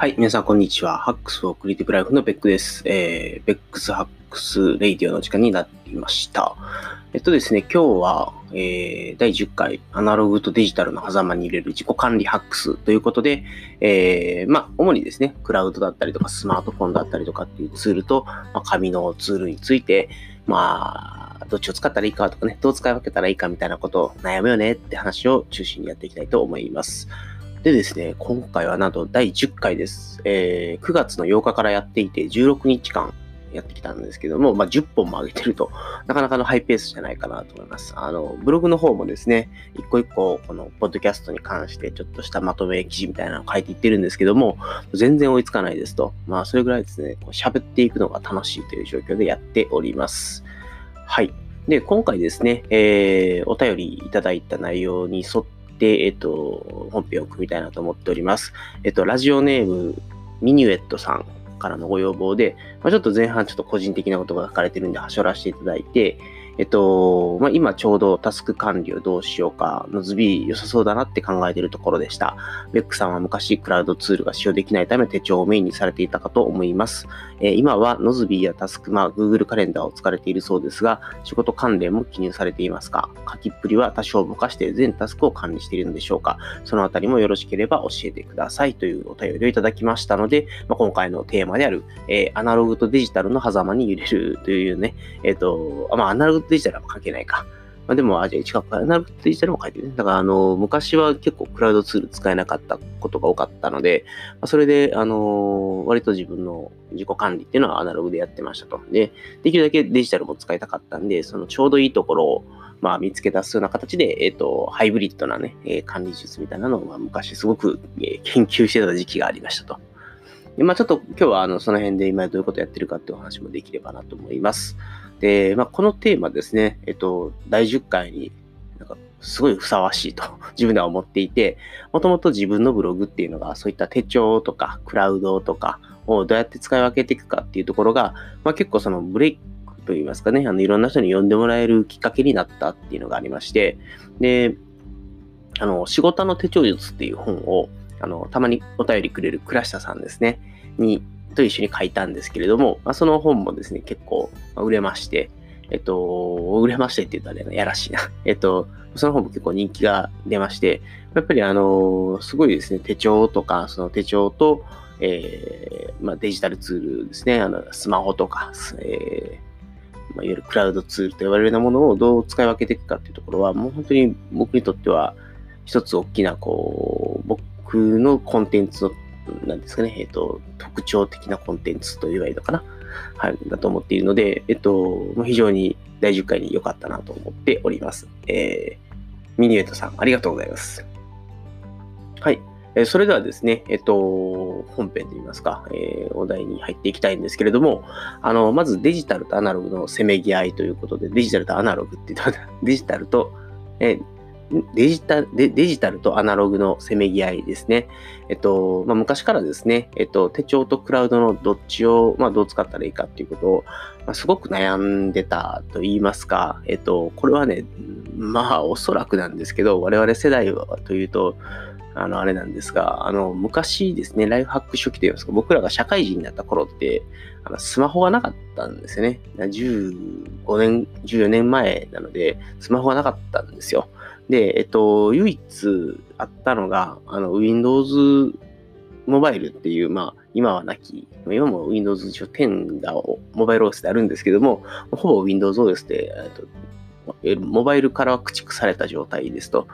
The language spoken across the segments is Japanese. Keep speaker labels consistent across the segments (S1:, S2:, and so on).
S1: はい、皆さんこんにちは。 Hacks for Creative Life のベックです。えー、ベックス Hacks Radio の時間になっていました。えっとですね、今日は、えー、第10回アナログとデジタルの狭間に揺れる自己管理ハックスということで、えー、まあ、主にですね、クラウドだったりとかスマートフォンだったりとかっていうツールと、まあ、紙のツールについて、まあ、どっちを使ったらいいかとかね、どう使い分けたらいいかみたいなことを悩むよねって話を中心にやっていきたいと思います。でですね、今回はなんと第10回です。えー、9月の8日からやっていて16日間やってきたんですけども、まあ、10本も上げてると、なかなかのハイペースじゃないかなと思います。あの、ブログの方もですね、一個一個、この、ポッドキャストに関して、ちょっとしたまとめ記事みたいなのを書いていってるんですけども、全然追いつかないですと。まあ、それぐらいですね、喋っていくのが楽しいという状況でやっております。はい。で、今回ですね、えー、お便りいただいた内容に沿って、で、えっと、本編を組みたいなと思っております。えっと、ラジオネーム、ミニュエットさんからのご要望で、まあ、ちょっと前半ちょっと個人的なことが書かれてるんで、はしょらせていただいて、えっと、まあ、今ちょうどタスク管理をどうしようかのズビー良さそうだなって考えているところでした。ベックさんは昔クラウドツールが使用できないため手帳をメインにされていたかと思います。えー、今はノズビーやタスクマ、Google カレンダーを使われているそうですが、仕事関連も記入されていますか？書きっぷりは多少ぼかして全タスクを管理しているのでしょうか？そのあたりもよろしければ教えてくださいというお便りをいただきましたので、まあ、今回のテーマである、えー、アナログとデジタルの狭間に揺れるというね、えっ、ー、と、まあ、アナログとデジタルは関係ないか。まあ、でも、あ、じゃあ、近く、アナログデジタルも書いてるね。だから、あの、昔は結構クラウドツール使えなかったことが多かったので、まあ、それで、あの、割と自分の自己管理っていうのはアナログでやってましたと。で、できるだけデジタルも使いたかったんで、そのちょうどいいところを、まあ、見つけ出すような形で、えっ、ー、と、ハイブリッドなね、えー、管理術みたいなのを、まあ、昔すごく、えー、研究してた時期がありましたと。まあ、ちょっと今日はあのその辺で今どういうことやってるかっていうお話もできればなと思います。で、まあ、このテーマですね、えっと、第10回になんかすごいふさわしいと 自分では思っていて、もともと自分のブログっていうのがそういった手帳とかクラウドとかをどうやって使い分けていくかっていうところが、まあ、結構そのブレイクといいますかね、あのいろんな人に読んでもらえるきっかけになったっていうのがありまして、で、あの、仕事の手帳術っていう本を、あの、たまにお便りくれる倉下さんですね、にと一緒に書いたんですけれども、まあ、その本もですね、結構売れまして、えっと、売れましてって言ったらね、やらしいな。えっと、その本も結構人気が出まして、やっぱりあの、すごいですね、手帳とか、その手帳と、えー、まあ、デジタルツールですね、あのスマホとか、えー、ま、いわゆるクラウドツールと言われるようなものをどう使い分けていくかっていうところは、もう本当に僕にとっては一つ大きな、こう、僕のコンテンツのなんですかね、えっ、ー、と、特徴的なコンテンツと言えばいいのかな？はい、だと思っているので、えっと、非常に第10回に良かったなと思っております。えー、ミニエットさん、ありがとうございます。はい。えそれではですね、えっと、本編といいますか、えー、お題に入っていきたいんですけれども、あの、まずデジタルとアナログのせめぎ合いということで、デジタルとアナログって言ったら、デジタルと、えーデジタルデ、ジタルとアナログのせめぎ合いですね。えっと、まあ、昔からですね、えっと、手帳とクラウドのどっちを、まあ、どう使ったらいいかっていうことを、まあ、すごく悩んでたと言いますか、えっと、これはね、まあ、おそらくなんですけど、我々世代はというと、あの、あれなんですが、あの、昔ですね、ライフハック初期といいますか、僕らが社会人になった頃って、あのスマホがなかったんですよね。15年、14年前なので、スマホがなかったんですよ。で、えっと、唯一あったのが、あの、Windows モバイルっていう、まあ、今はなき、今も Windows 10がモバイル OS であるんですけども、ほぼ Windows OS で、えっと、モバイルから駆逐された状態ですと。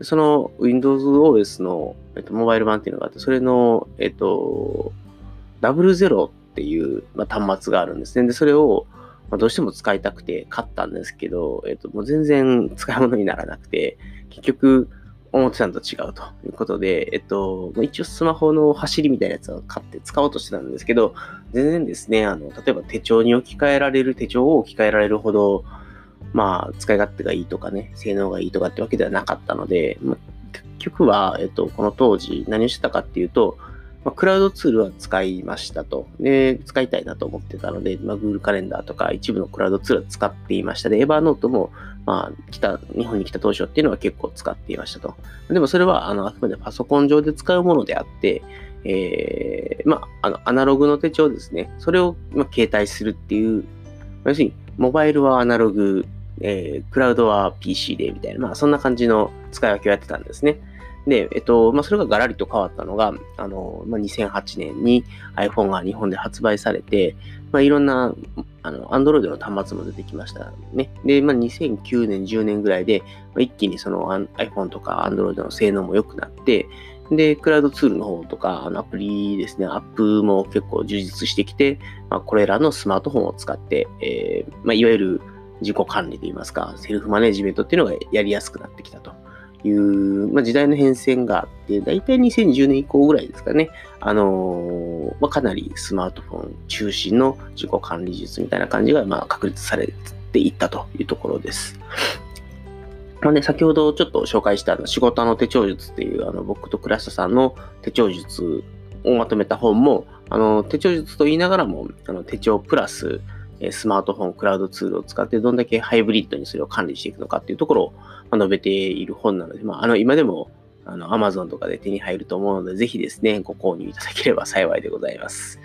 S1: その Windows OS の、えっと、モバイル版っていうのがあって、それの、えっと、00っていう、まあ、端末があるんですね。で、それを、まあ、どうしても使いたくて買ったんですけど、えっ、と、もう全然使い物にならなくて、結局、思ってたのと違うということで、えっと、一応スマホの走りみたいなやつを買って使おうとしてたんですけど、全然ですね、あの、例えば手帳に置き換えられる、手帳を置き換えられるほど、まあ、使い勝手がいいとかね、性能がいいとかってわけではなかったので、ま、結局は、えっと、この当時何をしてたかっていうと、まあ、クラウドツールは使いましたと。で、使いたいなと思ってたので、まあ、Google カレンダーとか一部のクラウドツールは使っていました。で、エヴァーノートも、まあ、来た、日本に来た当初っていうのは結構使っていましたと。でもそれは、あの、あくまでパソコン上で使うものであって、えー、まあ、あの、アナログの手帳ですね。それを、まあ、携帯するっていう、要するに、モバイルはアナログ、えー、クラウドは PC で、みたいな、まあ、そんな感じの使い分けをやってたんですね。で、えっと、まあ、それがガラリと変わったのが、あの、まあ、2008年に iPhone が日本で発売されて、まあ、いろんな、あの、Android の端末も出てきましたね。で、まあ、2009年、10年ぐらいで、まあ、一気にその iPhone とか Android の性能も良くなって、で、クラウドツールの方とか、あのアプリですね、アップも結構充実してきて、まあ、これらのスマートフォンを使って、えー、まあ、いわゆる自己管理といいますか、セルフマネジメントっていうのがやりやすくなってきたと。いう、まあ、時代の変遷があって、だいたい2010年以降ぐらいですかね、あのー、まあ、かなりスマートフォン中心の自己管理術みたいな感じが、まあ、確立されていったというところです。まあね、先ほどちょっと紹介したあの仕事の手帳術っていうあの僕と倉下さんの手帳術をまとめた本も、あの手帳術と言いながらもあの手帳プラススマートフォン、クラウドツールを使ってどんだけハイブリッドにそれを管理していくのかっていうところを述べている本なので、まあ、あの今でもあの Amazon とかで手に入ると思うので、ぜひですね、ご購入いただければ幸いでございます。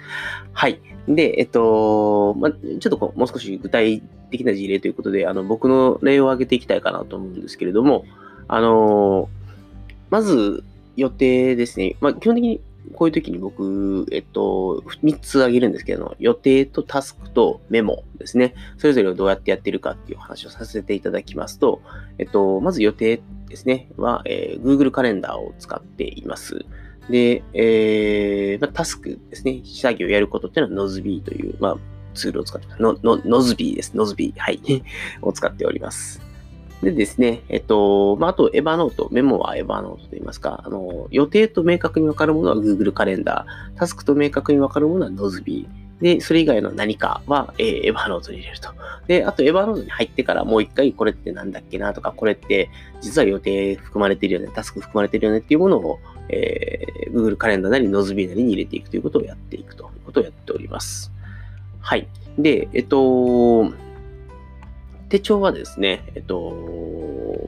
S1: はい。で、えっと、ま、ちょっとこうもう少し具体的な事例ということで、あの僕の例を挙げていきたいかなと思うんですけれども、あの、まず予定ですね。ま、基本的にこういう時に僕、えっと、3つ挙げるんですけど、予定とタスクとメモですね。それぞれをどうやってやってるかっていう話をさせていただきますと、えっと、まず予定ですね、は、えー、Google カレンダーを使っています。で、えーまあ、タスクですね、作業をやることっていうのは Nozbe という、まあ、ツールを使ってます。の、の、Nozbe です。Nozbe。はい。を使っております。でですね、えっと、まあ、あと、エヴァノート、メモはエヴァノートと言いますか、あの、予定と明確に分かるものは Google カレンダー、タスクと明確に分かるものは Nozbe、で、それ以外の何かは、えー、エヴァノートに入れると。で、あと、エヴァノートに入ってからもう一回、これってなんだっけなとか、これって実は予定含まれてるよね、タスク含まれてるよねっていうものを、えー、Google カレンダーなり Nozbe なりに入れていくということをやっていくということをやっております。はい。で、えっと、手帳はですね、えっと、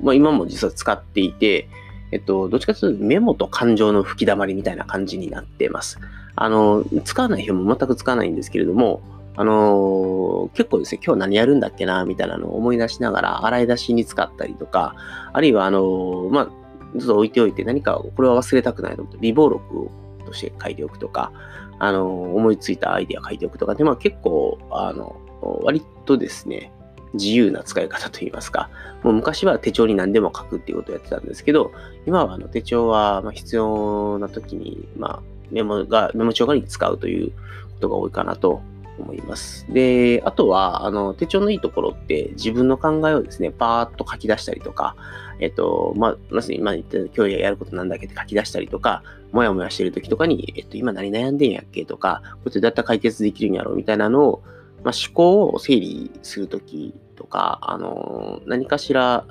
S1: まあ、今も実は使っていて、えっと、どっちかというとメモと感情の吹き溜まりみたいな感じになってます。あの、使わない日も全く使わないんですけれども、あの結構ですね、今日何やるんだっけな、みたいなのを思い出しながら、洗い出しに使ったりとか、あるいは、あのまあ、ずっと置いておいて何かこれは忘れたくないと思って、微暴録として書いておくとか、あの思いついたアイデア書いておくとかで、まあ結構、あの、割とですね、自由な使い方といいますか、もう昔は手帳に何でも書くっていうことをやってたんですけど、今はあの手帳はま必要な時に、まあ、メモが、メモ帳代わりに使うということが多いかなと思います。で、あとは、あの、手帳のいいところって自分の考えをですね、パーッと書き出したりとか、えっと、まあ、まず今言った今日やることなんだっけって書き出したりとか、もやもやしてる時とかに、えっと、今何悩んでんやっけとか、これどうやったら解決できるんやろうみたいなのを、まあ、思考を整理するときとか、あの、何かしら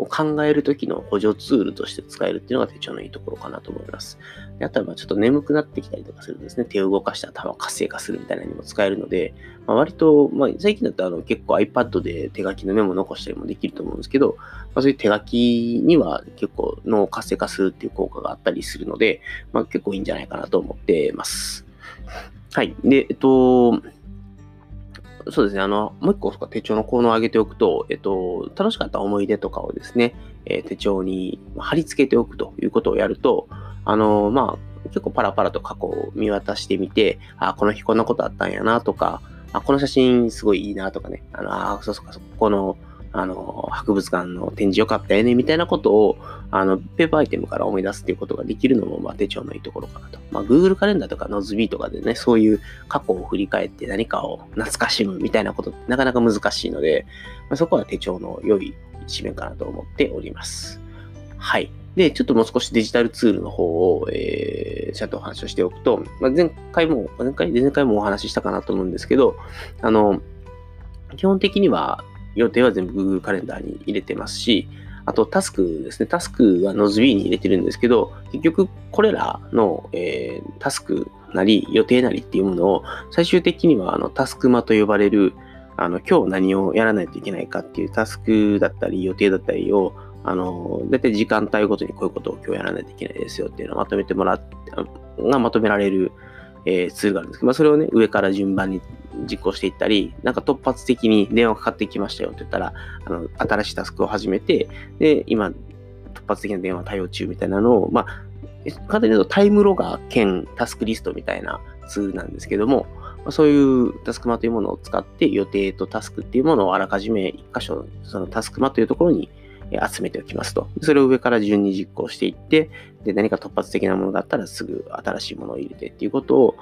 S1: を考えるときの補助ツールとして使えるっていうのが手帳のいいところかなと思います。であとは、まあちょっと眠くなってきたりとかするとですね、手を動かして頭を活性化するみたいなのにも使えるので、まあ、割と、まあ、最近だとあの結構 iPad で手書きのメモを残したりもできると思うんですけど、まあ、そういう手書きには結構脳を活性化するっていう効果があったりするので、まあ、結構いいんじゃないかなと思ってます。はい。で、えっと、そうですね。あの、もう一個手帳の効能を上げておくと、えっと、楽しかった思い出とかをですね、え、手帳に貼り付けておくということをやると、あの、まあ、結構パラパラと過去を見渡してみて、あ、この日こんなことあったんやなとか、あ、この写真すごいいいなとかね、あの、あ、そうそうか、そこの、あの、博物館の展示良かったよね、みたいなことを、あの、ペーパーアイテムから思い出すっていうことができるのも、まあ、手帳のいいところかなと。まあ、Google カレンダーとか Nozbe とかでね、そういう過去を振り返って何かを懐かしむみたいなことってなかなか難しいので、まあ、そこは手帳の良い一面かなと思っております。はい。で、ちょっともう少しデジタルツールの方を、えー、ちゃんとお話をしておくと、まあ、前回も、前回、前回もお話ししたかなと思うんですけど、あの、基本的には予定は全部 Google カレンダーに入れてますし、あとタスクですね。タスクは Nozbe に入れてるんですけど、結局これらの、えー、タスクなり予定なりっていうものを最終的にはあのタスクマと呼ばれるあの今日何をやらないといけないかっていうタスクだったり予定だったりをあの、だいたい時間帯ごとにこういうことを今日やらないといけないですよっていうのをまとめてもらって、がまとめられる、えー、ツールがあるんですけど、まあ、それをね、上から順番に実行していったり、なんか突発的に電話かかってきましたよって言ったら、あの、新しいタスクを始めて、で、今、突発的な電話対応中みたいなのを、まあ、簡単に言うとタイムロガー兼タスクリストみたいなツールなんですけども、まあそういうタスクマというものを使って予定とタスクっていうものをあらかじめ一箇所、そのタスクマというところに集めておきますと。それを上から順に実行していって、で、何か突発的なものがあったらすぐ新しいものを入れてっていうことを、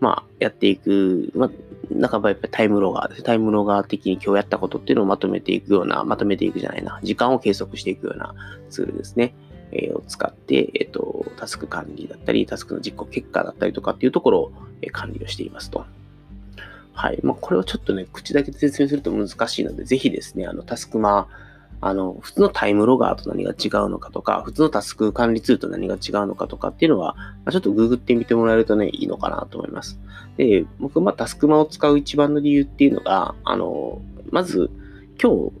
S1: まあ、やっていく、まあ、半ばやっぱりタイムロガーです。タイムロガー的に今日やったことっていうのをまとめていくような、まとめていくじゃないな、時間を計測していくようなツールですね。えー、を使って、えっ、ー、と、タスク管理だったり、タスクの実行結果だったりとかっていうところを、え管理をしていますと。はい。まあ、これをちょっとね、口だけで説明すると難しいので、ぜひですね、あの、タスクマー、あの、普通のタイムロガーと何が違うのかとか、普通のタスク管理ツールと何が違うのかとかっていうのは、ま、ちょっとググってみてもらえるとね、いいのかなと思います。で、僕、まあ、タスクマを使う一番の理由っていうのが、あの、まず、今日、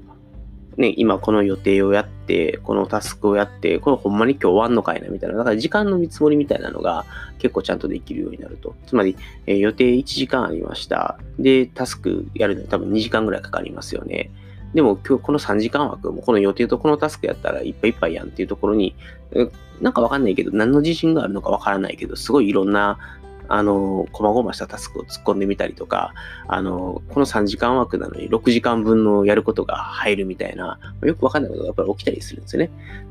S1: ね、今この予定をやって、このタスクをやって、これほんまに今日終わんのかいなみたいな、だから時間の見積もりみたいなのが結構ちゃんとできるようになると。つまり、えー、予定1時間ありました。で、タスクやるのに多分2時間ぐらいかかりますよね。でも今日この3時間枠、この予定とこのタスクやったらいっぱいいっぱいやんっていうところに、なんかわかんないけど、何の自信があるのかわからないけど、すごいいろんなあの、こまごましたタスクを突っ込んでみたりとか、あの、この3時間枠なのに6時間分のやることが入るみたいな、よくわかんないことがやっぱり起きたりするんですよね。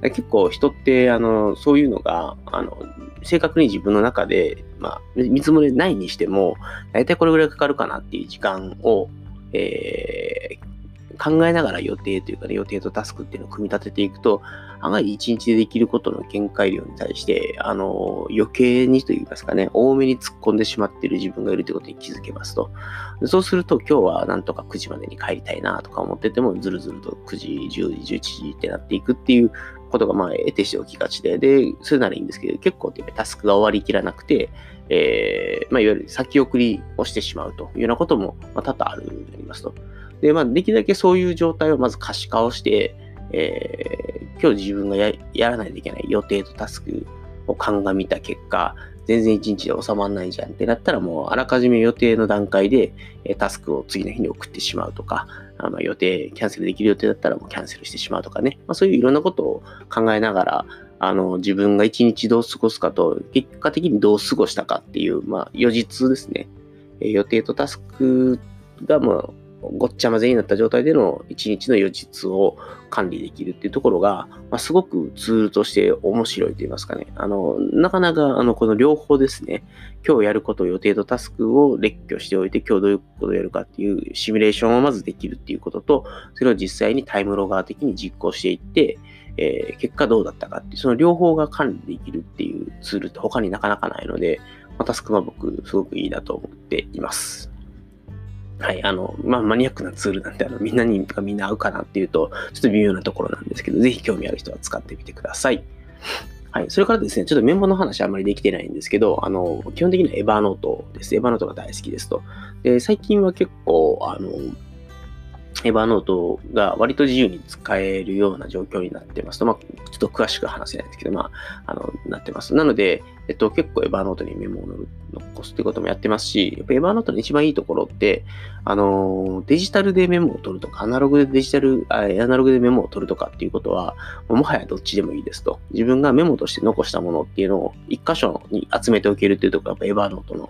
S1: 結構人って、あの、そういうのが、あの、正確に自分の中で、まあ、見積もりないにしても、大体これぐらいかかるかなっていう時間を、えー、考えながら予定というかね、予定とタスクっていうのを組み立てていくと、案外一日でできることの限界量に対して、あの、余計にと言いますかね、多めに突っ込んでしまっている自分がいるということに気づけますと。そうすると、今日はなんとか9時までに帰りたいなとか思ってても、ずるずると9時、10時、11時ってなっていくっていうことが、まあ、得てしておきがちで、で、それならいいんですけど、結構タスクが終わりきらなくて、えー、まあ、いわゆる先送りをしてしまうというようなことも、まあ、多々ある、ありますと。で、まあ、できるだけそういう状態をまず可視化をして、えー、今日自分がやらないといけない予定とタスクを鑑みた結果、全然一日で収まらないじゃんってなったらもうあらかじめ予定の段階でタスクを次の日に送ってしまうとか、あの予定、キャンセルできる予定だったらもうキャンセルしてしまうとかね、まあ、そういういろんなことを考えながら、あの自分が一日どう過ごすかと、結果的にどう過ごしたかっていう、まあ、予実ですね。予定とタスクがもごっちゃ混ぜになった状態での1日の予実を管理できるっていうところが、まあ、すごくツールとして面白いと言いますかね。あの、なかなか、あの、この両方ですね、今日やること予定とタスクを列挙しておいて、今日どういうことをやるかっていうシミュレーションをまずできるっていうことと、それを実際にタイムロガー的に実行していって、えー、結果どうだったかっていう、その両方が管理できるっていうツールって他になかなかないので、まあ、タスクは僕、すごくいいなと思っています。はい、あの、まあ、マニアックなツールなんで、あの、みんなにがみんな合うかなっていうと、ちょっと微妙なところなんですけど、ぜひ興味ある人は使ってみてください。はい。それからですね、ちょっとメモの話あんまりできてないんですけど、あの、基本的にはエヴァノートです。エヴァノートが大好きですと。で、最近は結構、あの、エヴァノートが割と自由に使えるような状況になってますと、まあ、ちょっと詳しく話せないんですけど、まあ、あの、なってます。なので、えっと、結構エヴァノートにメモを残すってこともやってますし、やっぱエヴァノートの一番いいところって、あの、デジタルでメモを取るとか、アナログでデジタル、アナログでメモを取るとかっていうことは、もはやどっちでもいいですと。自分がメモとして残したものっていうのを一箇所に集めておけるっていうところが、やっぱエヴァノートの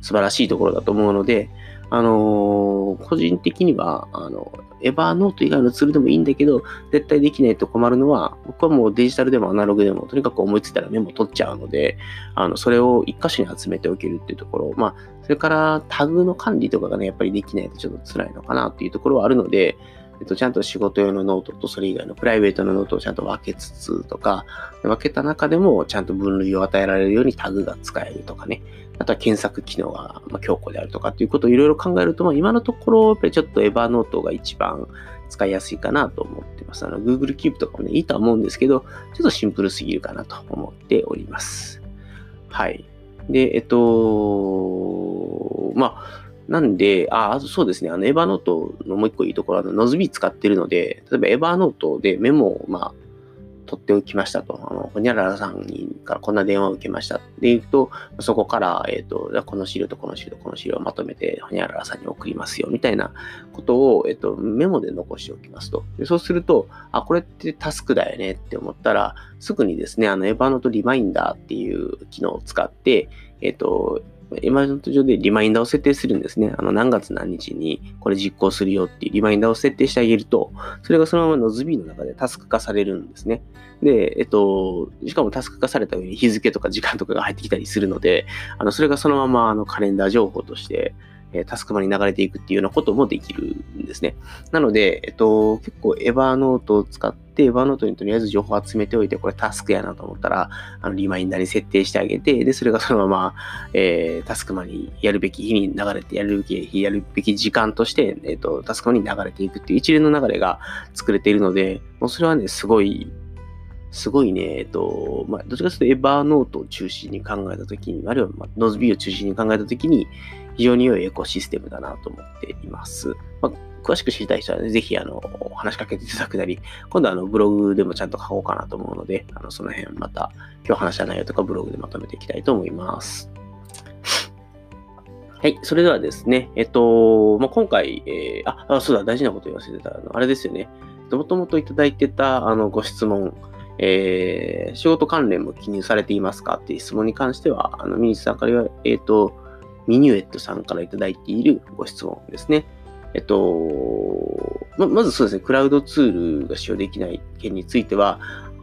S1: 素晴らしいところだと思うので、あのー、個人的には、あの、 Evernote 以外のツールでもいいんだけど、絶対できないと困るのは、僕はもうデジタルでもアナログでも、とにかく思いついたらメモ取っちゃうので、あの、それを一箇所に集めておけるっていうところ、まあ、それからタグの管理とかがね、やっぱりできないとちょっと辛いのかなっていうところはあるので、えっと、ちゃんと仕事用のノートとそれ以外のプライベートのノートをちゃんと分けつつとか、分けた中でもちゃんと分類を与えられるようにタグが使えるとかね、あとは検索機能が強固であるとかっていうことをいろいろ考えると、まあ、今のところ、やっぱりちょっとエヴァノートが一番使いやすいかなと思ってます。あの、Google Keep とかもね、いいとは思うんですけど、ちょっとシンプルすぎるかなと思っております。はい。で、えっと、まあ、なんで、あ、あそうですね、あの、エヴァノートのもう一個いいところは、ノズビー使ってるので、例えばエヴァノートでメモを、まあ、取っておきましたと。あの、ほにゃららさんにからこんな電話を受けましたっていうと、そこから、えっ、ー、と、この資料とこの資料とこの資料をまとめて、ほにゃららさんに送りますよ、みたいなことを、えっ、ー、と、メモで残しておきますと。でそうすると、あ、これってタスクだよねって思ったら、すぐにですね、あの、エヴァノートリマインダーっていう機能を使って、えっ、ー、と、エマージョント上でリマインダーを設定するんですね。あの、何月何日にこれ実行するよっていうリマインダーを設定してあげると、それがそのままノズビーの中でタスク化されるんですね。で、えっと、しかもタスク化された上に日付とか時間とかが入ってきたりするので、あの、それがそのままあのカレンダー情報として、えタスクマに流れていくっていうようなこともできるんですね。なので、えっと、結構エヴァーノートを使って、エヴァーノートにとりあえず情報を集めておいて、これタスクやなと思ったら、あのリマインダーに設定してあげて、で、それがそのまま、えー、タスクマにやるべき日に流れて、やるべき日、やるべき時間として、えっと、タスクマに流れていくっていう一連の流れが作れているので、もうそれはね、すごいすごいね、えっと、まあ、どっちかというとエヴァーノートを中心に考えたときに、あるいは、まあ、ノズビーを中心に考えたときに、非常に良いエコシステムだなと思っています。まあ、詳しく知りたい人はね、ぜひ、あの、話しかけていただくなり、今度はあの、ブログでもちゃんと書こうかなと思うので、あの、その辺また、今日話した内容とかブログでまとめていきたいと思います。はい。それではですね、えっと、まあ、今回、えー、あ、あ、そうだ、大事なこと言わせてた。あの、あれですよね。もともといただいてた、あの、ご質問、えー、仕事関連も記入されていますかっていう質問に関しては、あの、ミニスさんからえっ、ー、と、ミニュエットさんからいただいているご質問ですね。えっと、ままずそうですね、クラウドツールが使用できない件については、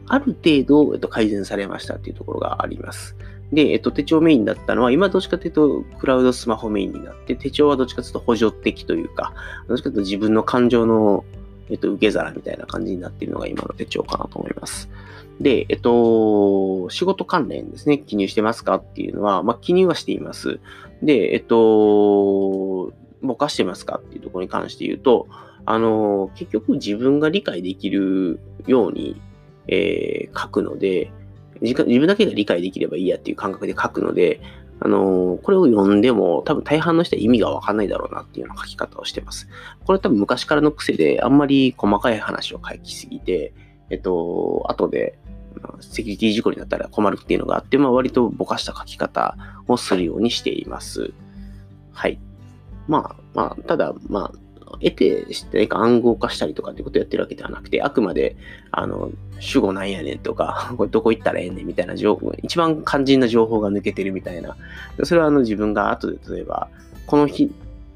S1: ある程度、えっと、改善されましたっていうところがあります。で、えっと、手帳メインだったのは、今どっちかというと、クラウドスマホメインになって、手帳はどっちかというと補助的というか、どっちかというと自分の感情のえっと、受け皿みたいな感じになっているのが今の手帳かなと思います。で、えっと、仕事関連ですね、記入してますかっていうのは、まあ、記入はしています。で、えっと、ぼかしてますかっていうところに関して言うと、あの、結局自分が理解できるように、えー、書くので、自分だけが理解できればいいやっていう感覚で書くので、あのー、これを読んでも多分大半の人は意味がわかんないだろうなっていうような書き方をしてます。これ多分昔からの癖であんまり細かい話を書きすぎて、えっと、後でセキュリティ事故になったら困るっていうのがあって、まあ割とぼかした書き方をするようにしています。はい。まあ、まあ、ただ、まあ、得て何か暗号化したりとかってことをやってるわけではなくて、あくまで、あの、主語なんやねんとか、これどこ行ったらええねんみたいな情報、一番肝心な情報が抜けてるみたいな。それはあの自分が後で例えば、この日、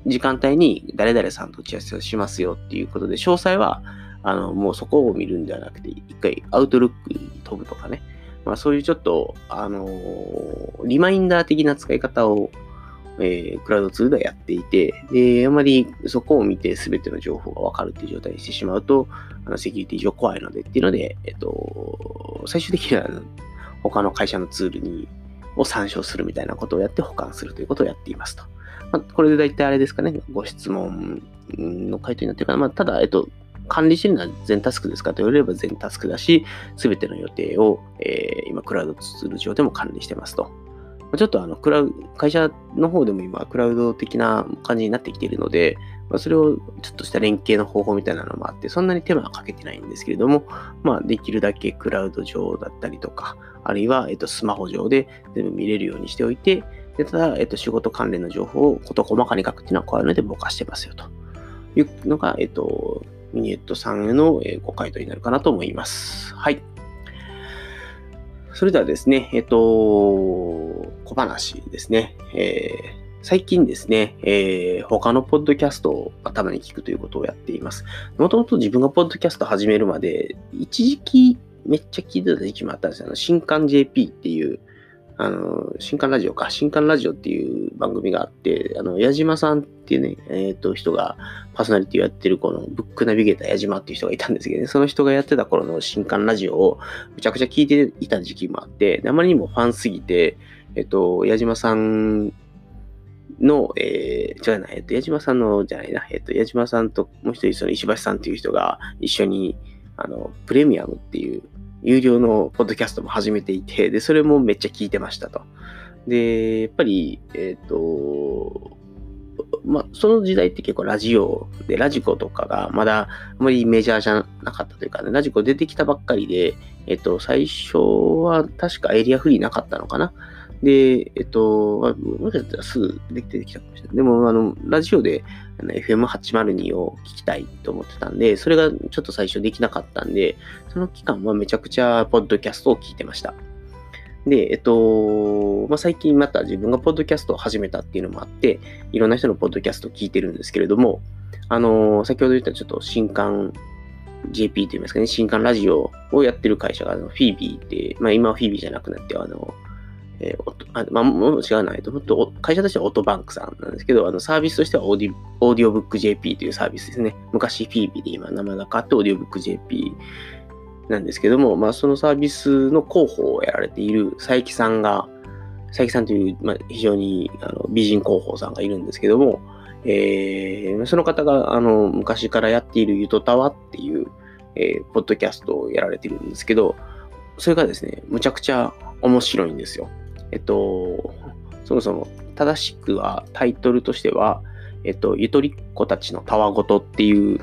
S1: 時間帯に誰々さんと打ち合わせをしますよっていうことで、詳細は、あの、もうそこを見るんではなくて、一回アウトルックに飛ぶとかね。まあそういうちょっと、あのー、リマインダー的な使い方をえー、クラウドツールではやっていて、で、あまりそこを見て全ての情報がわかるっていう状態にしてしまうと、あのセキュリティ上怖いのでっていうので、えっと、最終的には他の会社のツールにを参照するみたいなことをやって保管するということをやっていますと。まあ、これで大体あれですかね、ご質問の回答になってるかな。まあ、ただ、えっと、管理してるのは全タスクですかと言われれば全タスクだし、すべての予定を、えー、今、クラウドツール上でも管理してますと。ちょっとあのクラウ会社の方でも今、クラウド的な感じになってきているので、まあ、それをちょっとした連携の方法みたいなのもあって、そんなに手間はかけてないんですけれども、まあ、できるだけクラウド上だったりとか、あるいは、えっと、スマホ上で全部見れるようにしておいて、でただ、えっと、仕事関連の情報を事細かに書くっていうのはこういうのでぼかしてますよというのが、えっと、ミニエットさんへのご回答になるかなと思います。はい。それではですね、えっと、小話ですね。えー、最近ですね、えー、他のポッドキャストを頭に聞くということをやっています。もともと自分がポッドキャスト始めるまで、一時期めっちゃ聞いてた時期もあったんですよ。新刊 JP っていう、あの、新刊ラジオか、新刊ラジオっていう番組があって、あの、矢島さんっていうね、えっ、ー、と、人がパーソナリティをやってるこのブックナビゲーター矢島っていう人がいたんですけどね、その人がやってた頃の新刊ラジオをむちゃくちゃ聞いていた時期もあって、あまりにもファンすぎて、えっ、と、矢島さんの、えー、違うな、えっ、と、矢島さんの、じゃないな、えっ、と、矢島さんともう一人、その石橋さんっていう人が一緒に、あの、プレミアムっていう、有料のポッドキャストも始めていて、で、それもめっちゃ聞いてましたと。で、やっぱり、えっ、と、まあ、その時代って結構ラジオで、ラジコとかがまだあまりメジャーじゃなかったというかね、ラジコ出てきたばっかりで、えっと、最初は確かエリアフリーなかったのかな。で、えっと、もしかしたらすぐできてきたかもしれない。でも、あの、ラジオで FM802 を聞きたいと思ってたんで、それがちょっと最初できなかったんで、その期間はめちゃくちゃポッドキャストを聞いてました。で、えっと、まあ、最近また自分がポッドキャストを始めたっていうのもあって、いろんな人のポッドキャストを聞いてるんですけれども、あの、先ほど言ったちょっと新刊 JP と言いますかね、新刊ラジオをやってる会社が、あのフィービーって、まあ今はフィービーじゃなくなって、あの、えー、あまあ、もう違うないと、もっと会社としてはオートバンクさんなんですけど、あのサービスとしてはオーディオーディオブック JP というサービスですね。昔 FeBe で今名前が変わってオーディオブック JP なんですけども、まあ、そのサービスの広報をやられている佐伯さんが、佐伯さんという、まあ、非常にあの美人広報さんがいるんですけども、えー、その方があの昔からやっているゆとたわっていう、えー、ポッドキャストをやられているんですけど、それがですね、むちゃくちゃ面白いんですよ。えっと、そもそも正しくはタイトルとしては、えっと、ゆとりっ子たちのたわごとっていう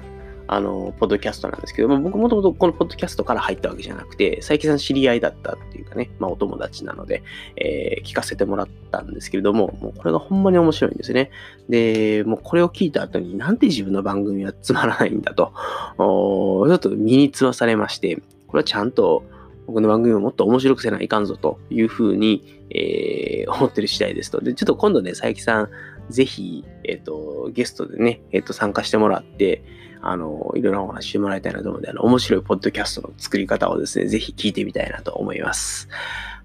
S1: あの、ポッドキャストなんですけど、まあ、僕もともとこのポッドキャストから入ったわけじゃなくて、佐伯さん知り合いだったっていうかね、まあお友達なので、えー、聞かせてもらったんですけれども、もうこれがほんまに面白いんですね。で、もうこれを聞いた後になんで自分の番組はつまらないんだと、ちょっと身につまされまして、これはちゃんと僕の番組をもっと面白くせないかんぞというふうに、えー、思ってる次第ですと。で、ちょっと今度ね、佐伯さん、ぜひ、えっ、ー、と、ゲストでね、えっ、ー、と、参加してもらって、あの、いろいろお話してもらいたいなと思うので、あの、面白いポッドキャストの作り方をですね、ぜひ聞いてみたいなと思います。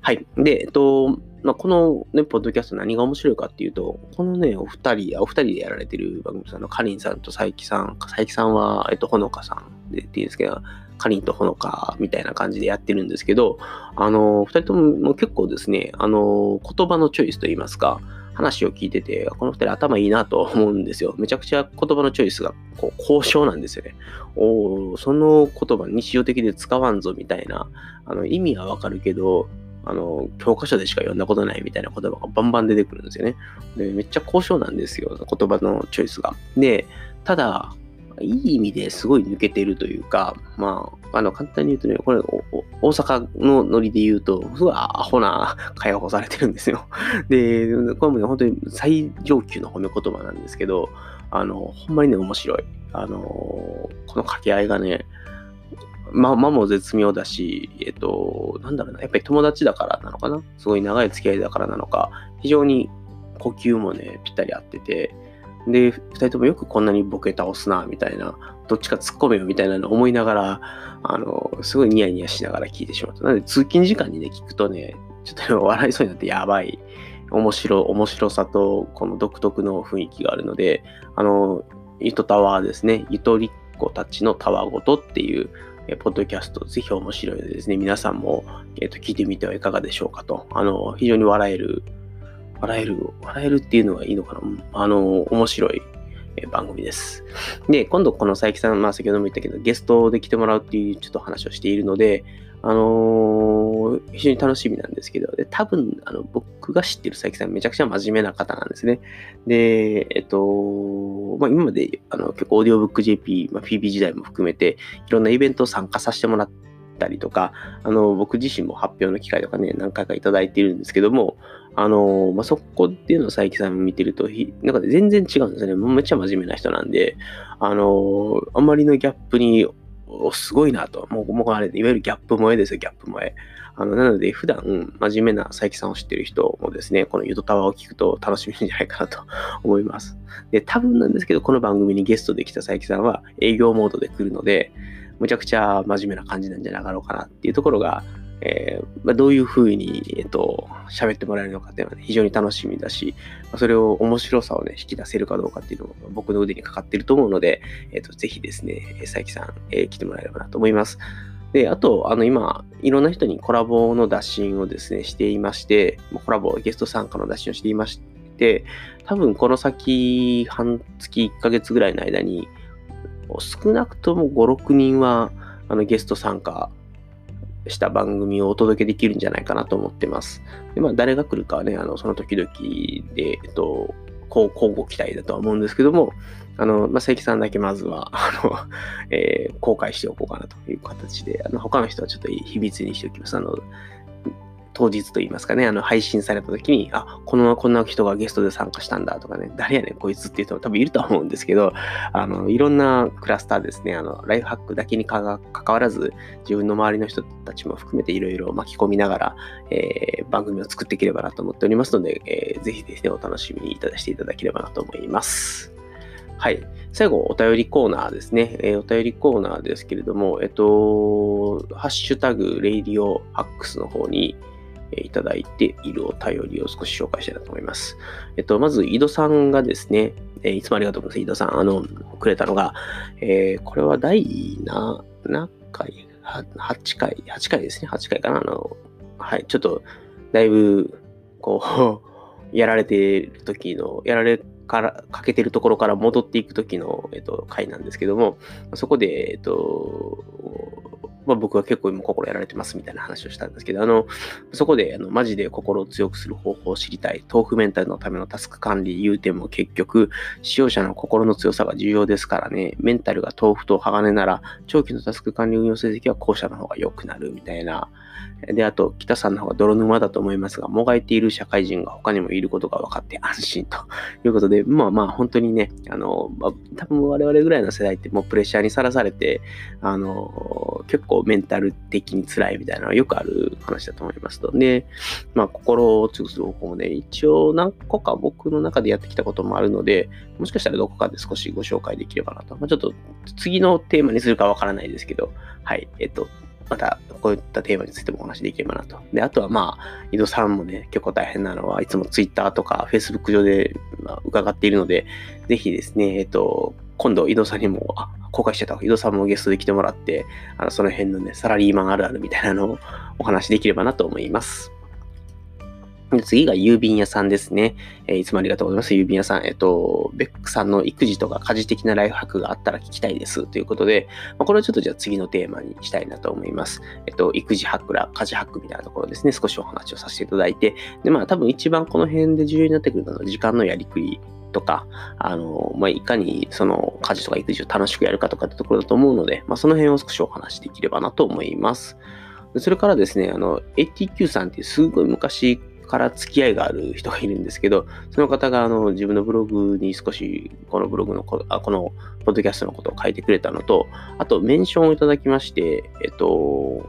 S1: はい。で、えっと、まあ、このね、ポッドキャスト何が面白いかっていうと、このね、お二人、お二人でやられてる番組さんのかりんさんと佐伯さん、佐伯さんは、えっと、ほのかさんでっていうんですけど、かりんとほのかみたいな感じでやってるんですけど、あの、二人とも結構ですね、あの、言葉のチョイスといいますか、話を聞いてて、この二人頭いいなと思うんですよ。めちゃくちゃ言葉のチョイスがこう交渉なんですよね。おその言葉日常的で使わんぞみたいな、あの意味はわかるけど、あの、教科書でしか読んだことないみたいな言葉がバンバン出てくるんですよね。で、めっちゃ交渉なんですよ、言葉のチョイスが。で、ただ、いい意味ですごい抜けてるというか、まあ、あの、簡単に言うとね、これ、大阪のノリで言うと、すごいアホな解放されてるんですよ。で、これもね、本当に最上級の褒め言葉なんですけど、あの、ほんまにね、面白い。あの、この掛け合いがね、ま、間も絶妙だし、えっと、なんだろうな、やっぱり友達だからなのかな？すごい長い付き合いだからなのか、非常に呼吸もね、ぴったり合ってて、で、二人ともよくこんなにボケ倒すな、みたいな、どっちか突っ込めよ、みたいなの思いながら、あの、すごいニヤニヤしながら聞いてしまった。なので、通勤時間にね、聞くとね、ちょっと笑いそうになってやばい、面白、面白さと、この独特の雰囲気があるので、あの、ゆとタワーですね、ゆとりっ子たちのたわごとっていう、えポッドキャスト、ぜひ面白いのでですね、皆さんも、えー、と聞いてみてはいかがでしょうかと。あの、非常に笑える笑える、笑えるっていうのがいいのかなあの、面白い番組です。で、今度この佐伯さん、まあ先ほども言ったけど、ゲストで来てもらうっていうちょっと話をしているので、あのー、非常に楽しみなんですけど、で多分、あの、僕が知ってる佐伯さんめちゃくちゃ真面目な方なんですね。で、えっと、まあ今まで、あの、結構オーディオブック JP、まあ、PB 時代も含めて、いろんなイベントを参加させてもらったりとか、あの、僕自身も発表の機会とかね、何回かいただいているんですけども、あの、まあ、そこっていうのを佐伯さん見てると、なんか全然違うんですね。もうめっちゃ真面目な人なんで、あの、あまりのギャップに、すごいなと。もう、もうあれ、いわゆるギャップ萌えですよ、ギャップ萌え。あの、なので、普段、真面目な佐伯さんを知ってる人もですね、このユドタワーを聞くと楽しみんじゃないかなと思います。で、多分なんですけど、この番組にゲストで来た佐伯さんは営業モードで来るので、むちゃくちゃ真面目な感じなんじゃなかろうかなっていうところが、えー、まあ、どういうふうに、えっ、ー、と、喋ってもらえるのかっていうのは、ね、非常に楽しみだし、ま、それを面白さをね、引き出せるかどうかっていうのも僕の腕にかかってると思うので、えっ、ー、と、ぜひですね、佐伯さん、えー、来てもらえればなと思います。で、あと、あの、今、いろんな人にコラボの打診をですね、していまして、コラボ、ゲスト参加の打診をしていまして、多分この先、半月、1ヶ月ぐらいの間に、少なくとも5、6人は、あの、ゲスト参加した番組をお届けできるんじゃないかなと思ってます。で、まあ、誰が来るかはね、あの、その時々で、えっと、こう、交互期待だとは思うんですけども、あの、まあ、佐伯さんだけまずは、あの、えー、公開しておこうかなという形で、あの、他の人はちょっと秘密にしておきます。あの、当日といいますかね、あの、配信された時に、あ、この、こんな人がゲストで参加したんだとかね、誰やねん、こいつっていう人も多分いると思うんですけど、あの、いろんなクラスターですね、あの、ライフハックだけにかわらず、自分の周りの人たちも含めていろいろ巻き込みながら、えー、番組を作っていければなと思っておりますので、えー、ぜひですね、お楽しみにいただしていただければなと思います。はい。最後、お便りコーナーですね。えー、お便りコーナーですけれども、えっと、ハッシュタグ、レイディオハックスの方に、いただいているお便りを少し紹介したいなと思います。えっと、まず、井戸さんがですね、えいつもありがとうございます。井戸さん、あの、くれたのが、えー、これは第何回 ?8 回 ?8 回ですね。8回かな。あの、はい、ちょっと、だいぶ、こう、やられている時の、やられから、かけてるところから戻っていく時の、えっと、回なんですけども、そこで、えっと、まあ、僕は結構今心やられてますみたいな話をしたんですけど、あの、そこで、あの、マジで心を強くする方法を知りたい。豆腐メンタルのためのタスク管理言うても結局、使用者の心の強さが重要ですからね、メンタルが豆腐と鋼なら、長期のタスク管理運用成績は後者の方が良くなるみたいな、で、あと、北さんの方が泥沼だと思いますが、もがいている社会人が他にもいることが分かって安心ということで、まあまあ、本当にね、あの、まあ、多分我々ぐらいの世代ってもうプレッシャーにさらされて、あの、結構メンタル的に辛いみたいなのはよくある話だと思いますと。で、まあ、心を強くす方法もね、一応何個か僕の中でやってきたこともあるので、もしかしたらどこかで少しご紹介できればなと。まあ、ちょっと次のテーマにするかわからないですけど、はい、えっと、またこういったテーマについてもお話できればなと。で、あとはまあ、井戸さんもね、結構大変なのは、いつも Twitter とか Facebook 上でま伺っているので、ぜひですね、えっと、今度井戸さんにも、あ、公開してた井戸さんもゲストで来てもらって、あのその辺のね、サラリーマンあるあるみたいなのをお話できればなと思います。次が郵便屋さんですね。えー、いつもありがとうございます。郵便屋さん。えっと、ベックさんの育児とか家事的なライフハックがあったら聞きたいです。ということで、まあ、これをちょっとじゃあ次のテーマにしたいなと思います。えっと、育児ハックら家事ハックみたいなところですね。少しお話をさせていただいて、で、まあ多分一番この辺で重要になってくるのは時間のやりくりとか、あの、まあ、いかにその家事とか育児を楽しくやるかとかってところだと思うので、まあ、その辺を少しお話しできればなと思います。それからですね、あの、ATQ さんっていうすごい昔から付き合いがある人がいるんですけど、その方があの自分のブログに少しこのブログのこあ、このポッドキャストのことを書いてくれたのと、あとメンションをいただきまして、えっと、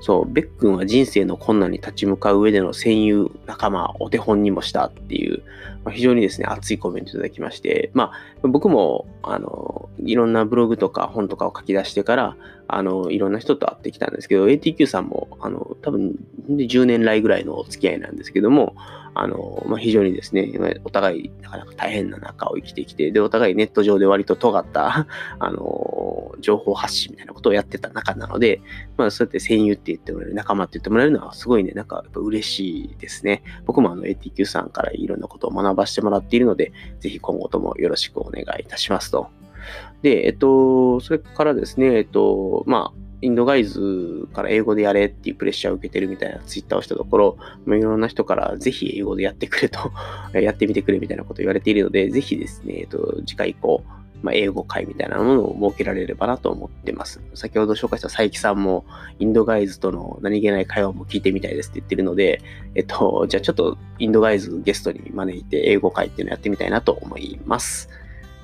S1: そう、ベックンは人生の困難に立ち向かう上での戦友、仲間、お手本にもしたっていう、まあ、非常にですね、熱いコメントいただきまして、まあ、僕も、あの、いろんなブログとか本とかを書き出してから、あの、いろんな人と会ってきたんですけど、ATQ さんも、あの、多分、10年来ぐらいのお付き合いなんですけども、あの、まあ、非常にですね、お互い、なかなか大変な中を生きてきて、で、お互いネット上で割と尖った、あの、情報発信みたいなことをやってた中なので、まあ、そうやって戦友って言ってもらえる、仲間って言ってもらえるのは、すごいね、なんか、やっぱ嬉しいですね。僕もあの、ATQ さんからいろんなことを学ばせてもらっているので、ぜひ今後ともよろしくお願いいたしますと。で、えっと、それからですね、えっと、まあ、インドガイズから英語でやれっていうプレッシャーを受けてるみたいなツイッターをしたところ、まあ、いろんな人からぜひ英語でやってくれと やってみてくれみたいなことを言われているので、ぜひですね、えっと、次回以降、まあ、英語会みたいなものを設けられればなと思ってます。先ほど紹介した佐伯さんも、インドガイズとの何気ない会話も聞いてみたいですって言ってるので、えっと、じゃあちょっとインドガイズゲストに招いて英語会っていうのをやってみたいなと思います。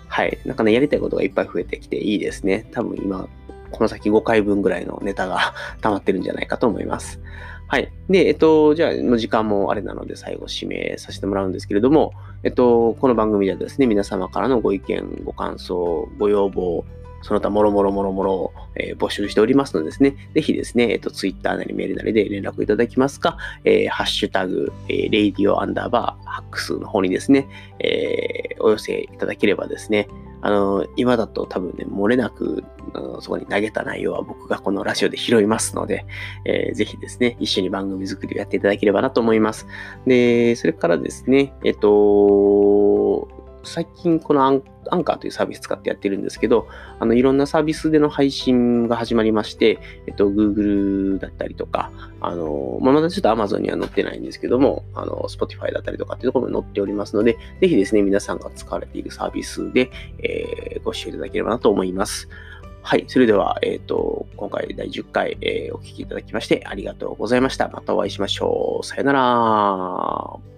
S1: はい。なんかね、やりたいことがいっぱい増えてきていいですね。多分今、この先5回分ぐらいのネタが 溜まってるんじゃないかと思います。はい。で、えっと、じゃあ、時間もあれなので、最後締めさせてもらうんですけれども、えっと、この番組ではですね、皆様からのご意見、ご感想、ご要望、その他もろもろもろもろ、え、募集しておりますのでですね、ぜひですね、えっ、と、ツイッターなりメールなりで連絡いただきますか、えー、ハッシュタグ、えー、レイディオアンダーバー hacks の方にですね、えー、お寄せいただければですね、あの、今だと多分ね、漏れなく、あのそこに投げた内容は僕がこのラジオで拾いますので、えー、ぜひですね、一緒に番組作りをやっていただければなと思います。で、それからですね、えっと、最近このアンアンカーというサービス使ってやってるんですけど、あのいろんなサービスでの配信が始まりまして、えっと、Google だったりとか、あの、まあ、まだちょっと Amazon には載ってないんですけども、あの、Spotify だったりとかっていうところも載っておりますので、ぜひですね、皆さんが使われているサービスで、えー、ご視聴いただければなと思います。はい。それでは、えっ、ー、と、今回第10回、えー、お聴きいただきましてありがとうございました。またお会いしましょう。さよなら。